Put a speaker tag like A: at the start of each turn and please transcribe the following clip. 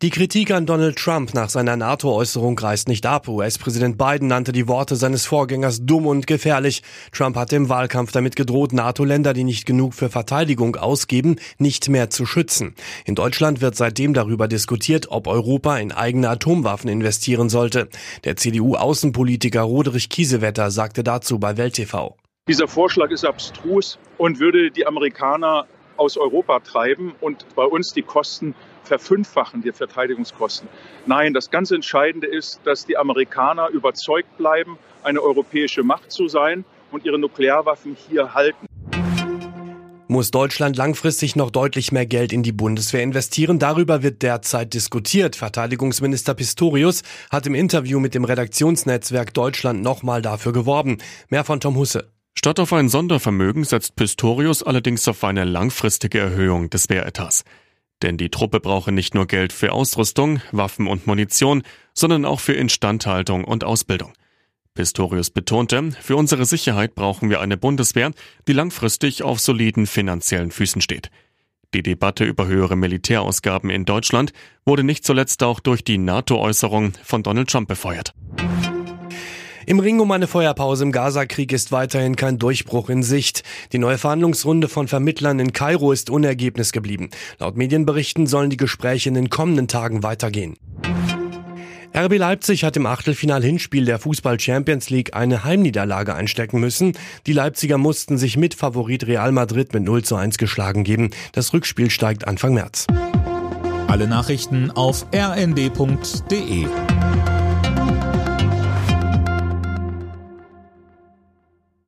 A: Die Kritik an Donald Trump nach seiner NATO-Äußerung reißt nicht ab. US-Präsident Biden nannte die Worte seines Vorgängers dumm und gefährlich. Trump hatte im Wahlkampf damit gedroht, NATO-Länder, die nicht genug für Verteidigung ausgeben, nicht mehr zu schützen. In Deutschland wird seitdem darüber diskutiert, ob Europa in eigene Atomwaffen investieren sollte. Der CDU-Außenpolitiker Roderich Kiesewetter sagte dazu bei Welt TV.
B: Dieser Vorschlag ist abstrus und würde die Amerikaner aus Europa treiben und bei uns die Kosten verfünffachen, die Verteidigungskosten. Nein, das ganz Entscheidende ist, dass die Amerikaner überzeugt bleiben, eine europäische Macht zu sein und ihre Nuklearwaffen hier halten.
A: Muss Deutschland langfristig noch deutlich mehr Geld in die Bundeswehr investieren? Darüber wird derzeit diskutiert. Verteidigungsminister Pistorius hat im Interview mit dem Redaktionsnetzwerk Deutschland nochmal dafür geworben. Mehr von Tom Husse.
C: Statt auf ein Sondervermögen setzt Pistorius allerdings auf eine langfristige Erhöhung des Wehretats. Denn die Truppe brauche nicht nur Geld für Ausrüstung, Waffen und Munition, sondern auch für Instandhaltung und Ausbildung. Pistorius betonte, für unsere Sicherheit brauchen wir eine Bundeswehr, die langfristig auf soliden finanziellen Füßen steht. Die Debatte über höhere Militärausgaben in Deutschland wurde nicht zuletzt auch durch die NATO-Äußerung von Donald Trump befeuert.
A: Im Ring um eine Feuerpause im Gazakrieg ist weiterhin kein Durchbruch in Sicht. Die neue Verhandlungsrunde von Vermittlern in Kairo ist unergebnis geblieben. Laut Medienberichten sollen die Gespräche in den kommenden Tagen weitergehen. RB Leipzig hat im Achtelfinal-Hinspiel der Fußball Champions League eine Heimniederlage einstecken müssen. Die Leipziger mussten sich mit Favorit Real Madrid mit 0 zu 1 geschlagen geben. Das Rückspiel steigt Anfang März.
D: Alle Nachrichten auf rnd.de